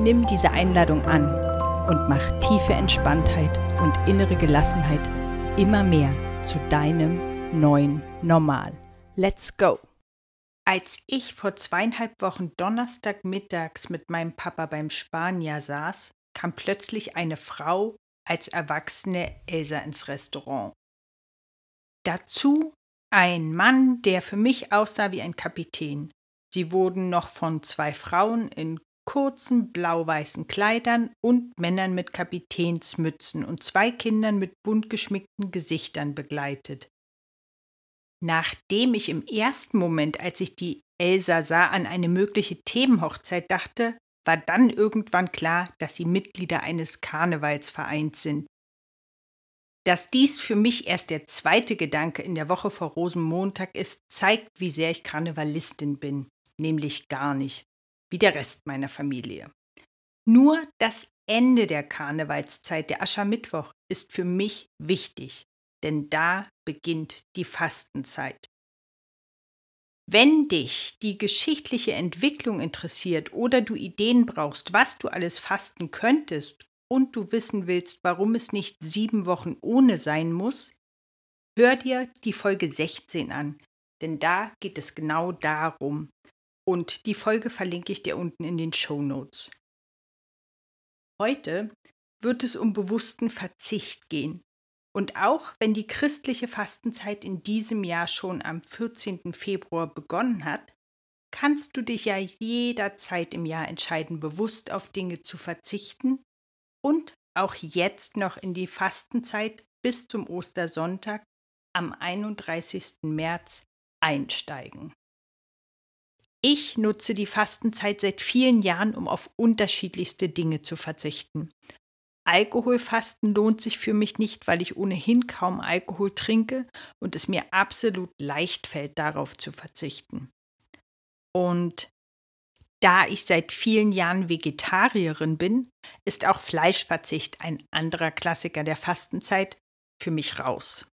Nimm diese Einladung an und mach tiefe Entspanntheit und innere Gelassenheit immer mehr zu deinem neuen Normal. Let's go! Als ich vor zweieinhalb Wochen Donnerstagmittags mit meinem Papa beim Spanier saß, kam plötzlich eine Frau als erwachsene Elsa ins Restaurant. Dazu ein Mann, der für mich aussah wie ein Kapitän. Sie wurden noch von zwei Frauen in kurzen blau-weißen Kleidern und Männern mit Kapitänsmützen und zwei Kindern mit bunt geschminkten Gesichtern begleitet. Nachdem ich im ersten Moment, als ich die Elsa sah, an eine mögliche Themenhochzeit dachte, war dann irgendwann klar, dass sie Mitglieder eines Karnevalsvereins sind. Dass dies für mich erst der zweite Gedanke in der Woche vor Rosenmontag ist, zeigt, wie sehr ich Karnevalistin bin, nämlich gar nicht wie der Rest meiner Familie. Nur das Ende der Karnevalszeit, der Aschermittwoch, ist für mich wichtig, denn da beginnt die Fastenzeit. Wenn dich die geschichtliche Entwicklung interessiert oder du Ideen brauchst, was du alles fasten könntest und du wissen willst, warum es nicht sieben Wochen ohne sein muss, hör dir die Folge 16 an, denn da geht es genau darum, und die Folge verlinke ich dir unten in den Show Notes. Heute wird es um bewussten Verzicht gehen. Und auch wenn die christliche Fastenzeit in diesem Jahr schon am 14. Februar begonnen hat, kannst du dich ja jederzeit im Jahr entscheiden, bewusst auf Dinge zu verzichten und auch jetzt noch in die Fastenzeit bis zum Ostersonntag am 31. März einsteigen. Ich nutze die Fastenzeit seit vielen Jahren, um auf unterschiedlichste Dinge zu verzichten. Alkoholfasten lohnt sich für mich nicht, weil ich ohnehin kaum Alkohol trinke und es mir absolut leicht fällt, darauf zu verzichten. Und da ich seit vielen Jahren Vegetarierin bin, ist auch Fleischverzicht ein anderer Klassiker der Fastenzeit für mich raus.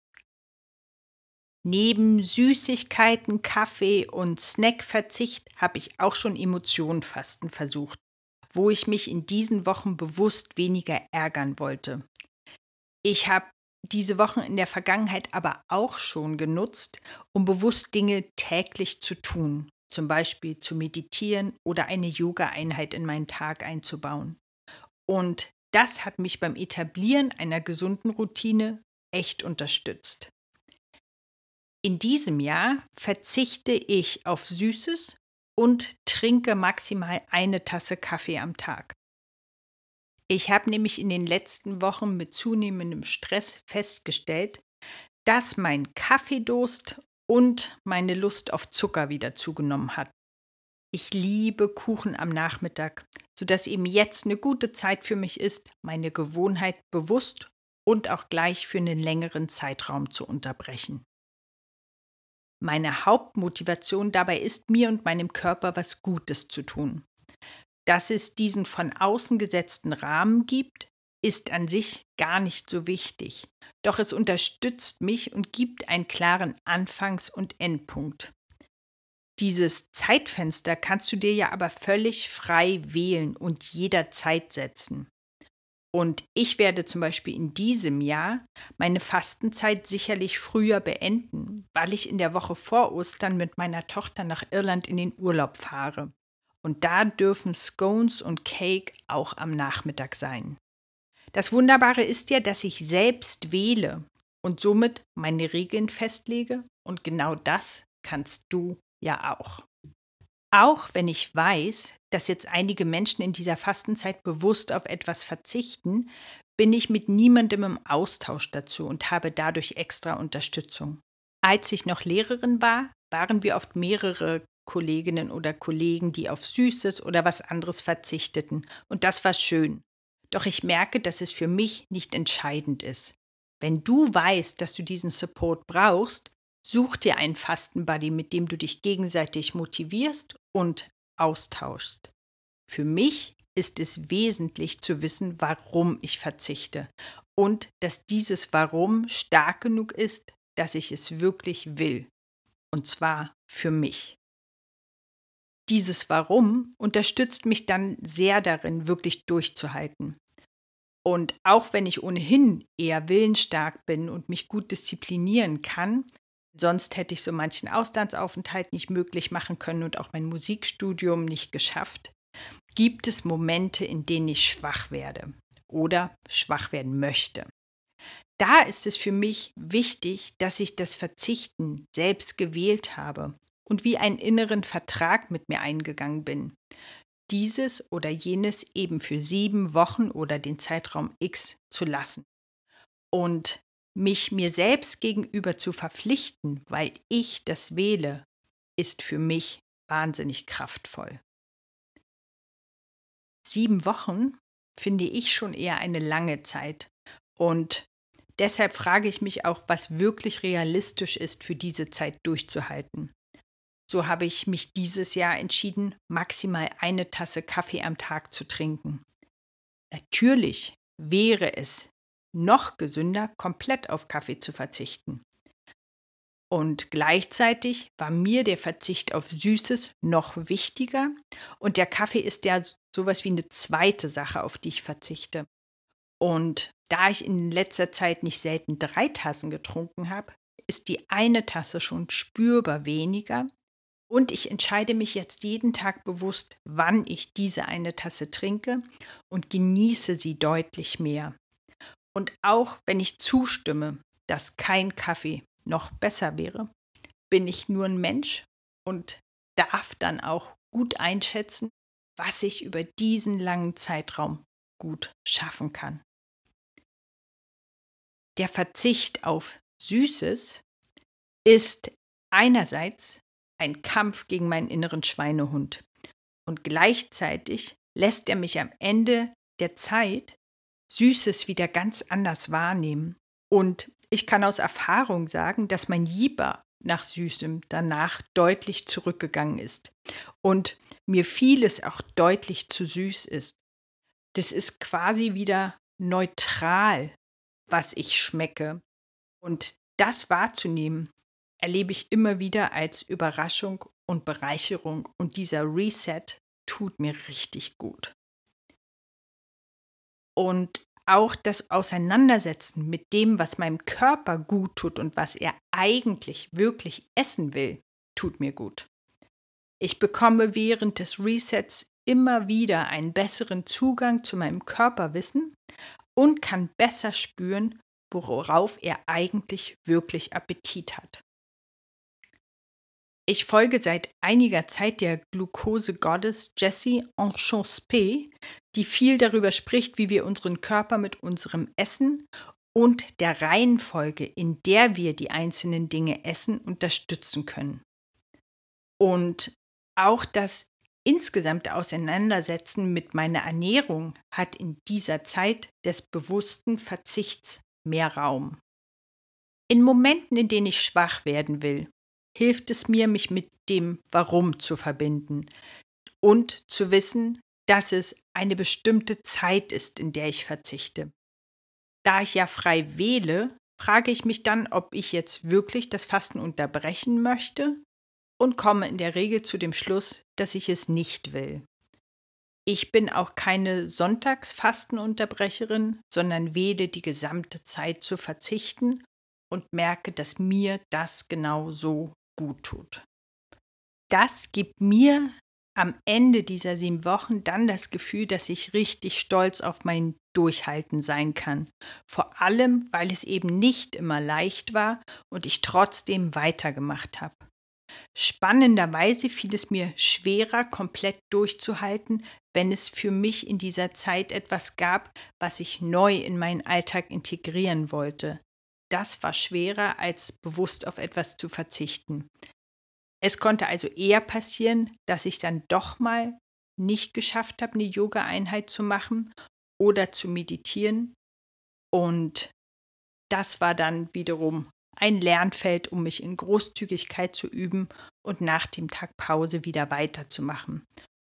Neben Süßigkeiten, Kaffee und Snackverzicht habe ich auch schon Emotionenfasten versucht, wo ich mich in diesen Wochen bewusst weniger ärgern wollte. Ich habe diese Wochen in der Vergangenheit aber auch schon genutzt, um bewusst Dinge täglich zu tun, zum Beispiel zu meditieren oder eine Yoga-Einheit in meinen Tag einzubauen. Und das hat mich beim Etablieren einer gesunden Routine echt unterstützt. In diesem Jahr verzichte ich auf Süßes und trinke maximal eine Tasse Kaffee am Tag. Ich habe nämlich in den letzten Wochen mit zunehmendem Stress festgestellt, dass mein Kaffeedurst und meine Lust auf Zucker wieder zugenommen hat. Ich liebe Kuchen am Nachmittag, sodass eben jetzt eine gute Zeit für mich ist, meine Gewohnheit bewusst und auch gleich für einen längeren Zeitraum zu unterbrechen. Meine Hauptmotivation dabei ist, mir und meinem Körper was Gutes zu tun. Dass es diesen von außen gesetzten Rahmen gibt, ist an sich gar nicht so wichtig. Doch es unterstützt mich und gibt einen klaren Anfangs- und Endpunkt. Dieses Zeitfenster kannst du dir ja aber völlig frei wählen und jederzeit setzen. Und ich werde zum Beispiel in diesem Jahr meine Fastenzeit sicherlich früher beenden, weil ich in der Woche vor Ostern mit meiner Tochter nach Irland in den Urlaub fahre. Und da dürfen Scones und Cake auch am Nachmittag sein. Das Wunderbare ist ja, dass ich selbst wähle und somit meine Regeln festlege. Und genau das kannst du ja auch. Auch wenn ich weiß, dass jetzt einige Menschen in dieser Fastenzeit bewusst auf etwas verzichten, bin ich mit niemandem im Austausch dazu und habe dadurch extra Unterstützung. Als ich noch Lehrerin war, waren wir oft mehrere Kolleginnen oder Kollegen, die auf Süßes oder was anderes verzichteten. Und das war schön. Doch ich merke, dass es für mich nicht entscheidend ist. Wenn du weißt, dass du diesen Support brauchst, such dir einen Fastenbuddy, mit dem du dich gegenseitig motivierst und austauschst. Für mich ist es wesentlich zu wissen, warum ich verzichte und dass dieses Warum stark genug ist, dass ich es wirklich will. Und zwar für mich. Dieses Warum unterstützt mich dann sehr darin, wirklich durchzuhalten. Und auch wenn ich ohnehin eher willensstark bin und mich gut disziplinieren kann, sonst hätte ich so manchen Auslandsaufenthalt nicht möglich machen können und auch mein Musikstudium nicht geschafft, gibt es Momente, in denen ich schwach werde oder schwach werden möchte. Da ist es für mich wichtig, dass ich das Verzichten selbst gewählt habe und wie einen inneren Vertrag mit mir eingegangen bin. Dieses oder jenes eben für sieben Wochen oder den Zeitraum X zu lassen. Und mich mir selbst gegenüber zu verpflichten, weil ich das wähle, ist für mich wahnsinnig kraftvoll. Sieben Wochen finde ich schon eher eine lange Zeit. Und deshalb frage ich mich auch, was wirklich realistisch ist, für diese Zeit durchzuhalten. So habe ich mich dieses Jahr entschieden, maximal eine Tasse Kaffee am Tag zu trinken. Natürlich wäre es noch gesünder, komplett auf Kaffee zu verzichten. Und gleichzeitig war mir der Verzicht auf Süßes noch wichtiger und der Kaffee ist ja sowas wie eine zweite Sache, auf die ich verzichte. Und da ich in letzter Zeit nicht selten drei Tassen getrunken habe, ist die eine Tasse schon spürbar weniger und ich entscheide mich jetzt jeden Tag bewusst, wann ich diese eine Tasse trinke und genieße sie deutlich mehr. Und auch wenn ich zustimme, dass kein Kaffee noch besser wäre, bin ich nur ein Mensch und darf dann auch gut einschätzen, was ich über diesen langen Zeitraum gut schaffen kann. Der Verzicht auf Süßes ist einerseits ein Kampf gegen meinen inneren Schweinehund. Und gleichzeitig lässt er mich am Ende der Zeit Süßes wieder ganz anders wahrnehmen. Und ich kann aus Erfahrung sagen, dass mein Jieber nach Süßem danach deutlich zurückgegangen ist und mir vieles auch deutlich zu süß ist. Das ist quasi wieder neutral, was ich schmecke. Und das wahrzunehmen, erlebe ich immer wieder als Überraschung und Bereicherung und dieser Reset tut mir richtig gut. Und auch das Auseinandersetzen mit dem, was meinem Körper gut tut und was er eigentlich wirklich essen will, tut mir gut. Ich bekomme während des Resets immer wieder einen besseren Zugang zu meinem Körperwissen und kann besser spüren, worauf er eigentlich wirklich Appetit hat. Ich folge seit einiger Zeit der Glucose-Goddess Jessie Enchancepé, die viel darüber spricht, wie wir unseren Körper mit unserem Essen und der Reihenfolge, in der wir die einzelnen Dinge essen, unterstützen können. Und auch das insgesamte Auseinandersetzen mit meiner Ernährung hat in dieser Zeit des bewussten Verzichts mehr Raum. In Momenten, in denen ich schwach werden will hilft es mir, mich mit dem Warum zu verbinden und zu wissen, dass es eine bestimmte Zeit ist, in der ich verzichte. Da ich ja frei wähle, frage ich mich dann, ob ich jetzt wirklich das Fasten unterbrechen möchte und komme in der Regel zu dem Schluss, dass ich es nicht will. Ich bin auch keine Sonntagsfastenunterbrecherin, sondern wähle die gesamte Zeit zu verzichten und merke, dass mir das genau so gut tut. Das gibt mir am Ende dieser sieben Wochen dann das Gefühl, dass ich richtig stolz auf mein Durchhalten sein kann. Vor allem, weil es eben nicht immer leicht war und ich trotzdem weitergemacht habe. Spannenderweise fiel es mir schwerer, komplett durchzuhalten, wenn es für mich in dieser Zeit etwas gab, was ich neu in meinen Alltag integrieren wollte das war schwerer, als bewusst auf etwas zu verzichten. Es konnte also eher passieren, dass ich dann doch mal nicht geschafft habe, eine Yoga-Einheit zu machen oder zu meditieren. Und das war dann wiederum ein Lernfeld, um mich in Großzügigkeit zu üben und nach dem Tag Pause wieder weiterzumachen.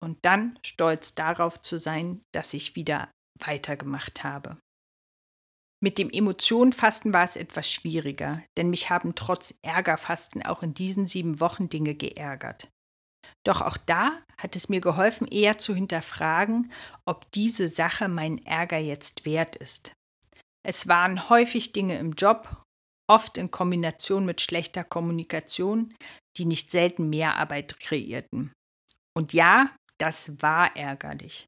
Und dann stolz darauf zu sein, dass ich wieder weitergemacht habe. Mit dem Emotionenfasten war es etwas schwieriger, denn mich haben trotz Ärgerfasten auch in diesen sieben Wochen Dinge geärgert. Doch auch da hat es mir geholfen, eher zu hinterfragen, ob diese Sache meinen Ärger jetzt wert ist. Es waren häufig Dinge im Job, oft in Kombination mit schlechter Kommunikation, die nicht selten Mehrarbeit kreierten. Und ja, das war ärgerlich.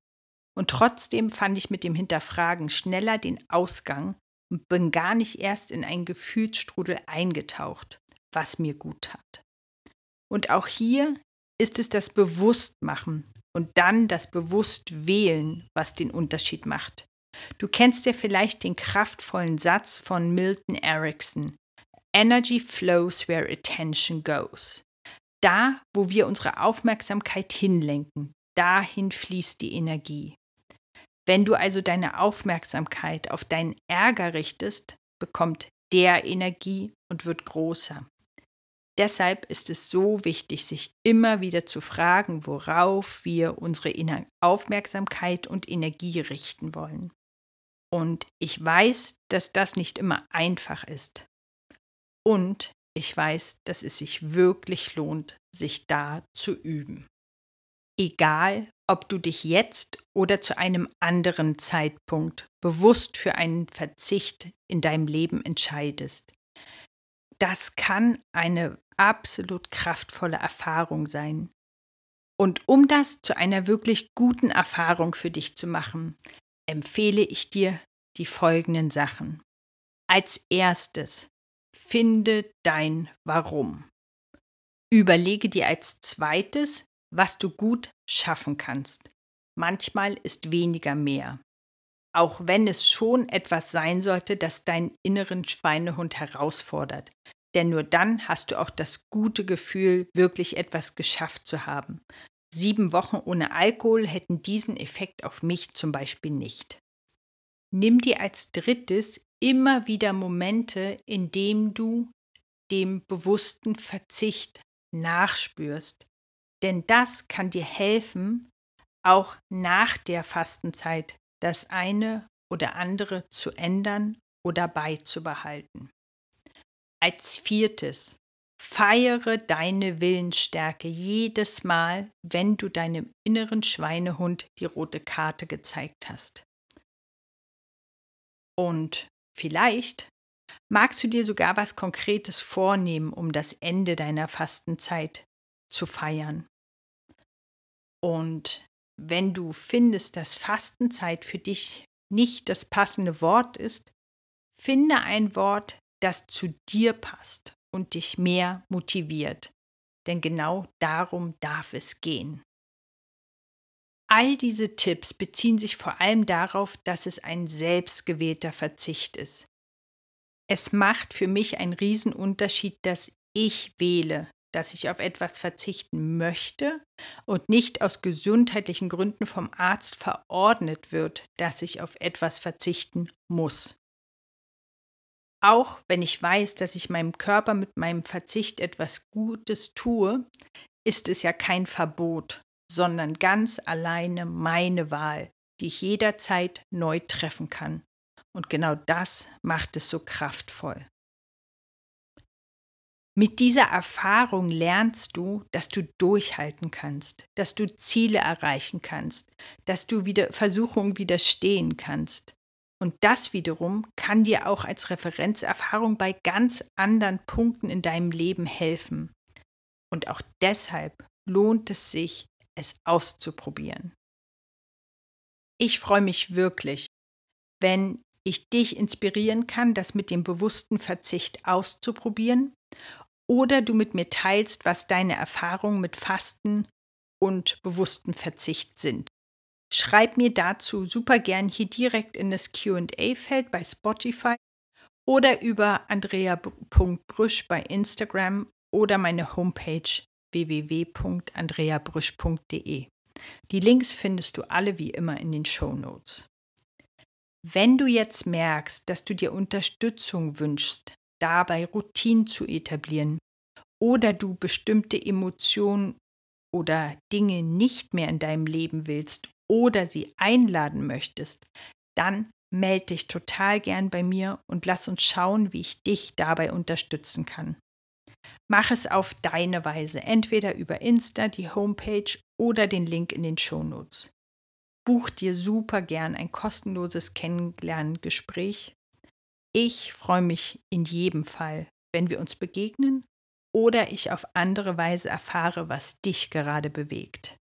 Und trotzdem fand ich mit dem Hinterfragen schneller den Ausgang und bin gar nicht erst in einen Gefühlsstrudel eingetaucht, was mir gut tat. Und auch hier ist es das Bewusstmachen und dann das Bewusstwählen, was den Unterschied macht. Du kennst ja vielleicht den kraftvollen Satz von Milton Erickson. Energy flows where attention goes. Da, wo wir unsere Aufmerksamkeit hinlenken, dahin fließt die Energie. Wenn du also deine Aufmerksamkeit auf deinen Ärger richtest, bekommt der Energie und wird größer. Deshalb ist es so wichtig, sich immer wieder zu fragen, worauf wir unsere Aufmerksamkeit und Energie richten wollen. Und ich weiß, dass das nicht immer einfach ist. Und ich weiß, dass es sich wirklich lohnt, sich da zu üben. Egal, ob du dich jetzt oder zu einem anderen Zeitpunkt bewusst für einen Verzicht in deinem Leben entscheidest. Das kann eine absolut kraftvolle Erfahrung sein. Und um das zu einer wirklich guten Erfahrung für dich zu machen, empfehle ich dir die folgenden Sachen. Als erstes, finde dein Warum. Überlege dir als zweites, was du gut schaffen kannst. Manchmal ist weniger mehr. Auch wenn es schon etwas sein sollte, das deinen inneren Schweinehund herausfordert. Denn nur dann hast du auch das gute Gefühl, wirklich etwas geschafft zu haben. Sieben Wochen ohne Alkohol hätten diesen Effekt auf mich zum Beispiel nicht. Nimm dir als drittes immer wieder Momente, in denen du dem bewussten Verzicht nachspürst. Denn das kann dir helfen, auch nach der Fastenzeit das eine oder andere zu ändern oder beizubehalten. Als viertes, feiere deine Willensstärke jedes Mal, wenn du deinem inneren Schweinehund die rote Karte gezeigt hast. Und vielleicht magst du dir sogar was Konkretes vornehmen, um das Ende deiner Fastenzeit zu feiern. Und wenn du findest, dass Fastenzeit für dich nicht das passende Wort ist, finde ein Wort, das zu dir passt und dich mehr motiviert. Denn genau darum darf es gehen. All diese Tipps beziehen sich vor allem darauf, dass es ein selbstgewählter Verzicht ist. Es macht für mich einen Riesenunterschied, dass ich wähle, dass ich auf etwas verzichten möchte und nicht aus gesundheitlichen Gründen vom Arzt verordnet wird, dass ich auf etwas verzichten muss. Auch wenn ich weiß, dass ich meinem Körper mit meinem Verzicht etwas Gutes tue, ist es ja kein Verbot, sondern ganz alleine meine Wahl, die ich jederzeit neu treffen kann. Und genau das macht es so kraftvoll. Mit dieser Erfahrung lernst du, dass du durchhalten kannst, dass du Ziele erreichen kannst, dass du wieder Versuchungen widerstehen kannst. Und das wiederum kann dir auch als Referenzerfahrung bei ganz anderen Punkten in deinem Leben helfen. Und auch deshalb lohnt es sich, es auszuprobieren. Ich freue mich wirklich, wenn ich dich inspirieren kann, das mit dem bewussten Verzicht auszuprobieren oder du mit mir teilst, was deine Erfahrungen mit Fasten und bewusstem Verzicht sind. Schreib mir dazu super gern hier direkt in das QA-Feld bei Spotify oder über andrea.brüsch bei Instagram oder meine Homepage www.andreabrüsch.de. Die Links findest du alle wie immer in den Show Notes. Wenn du jetzt merkst, dass du dir Unterstützung wünschst, dabei Routinen zu etablieren oder du bestimmte Emotionen oder Dinge nicht mehr in deinem Leben willst oder sie einladen möchtest, dann melde dich total gern bei mir und lass uns schauen, wie ich dich dabei unterstützen kann. Mach es auf deine Weise, entweder über Insta, die Homepage oder den Link in den Shownotes. Buch dir super gern ein kostenloses Kennenlerngespräch. Ich freue mich in jedem Fall, wenn wir uns begegnen oder ich auf andere Weise erfahre, was dich gerade bewegt.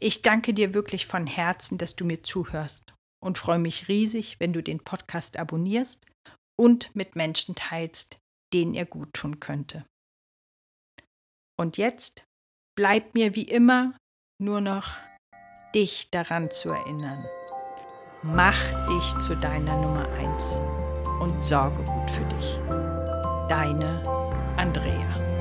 Ich danke dir wirklich von Herzen, dass du mir zuhörst und freue mich riesig, wenn du den Podcast abonnierst und mit Menschen teilst, denen er gut tun könnte. Und jetzt bleibt mir wie immer nur noch dich daran zu erinnern. Mach dich zu deiner Nummer eins und sorge gut für dich. Deine Andrea.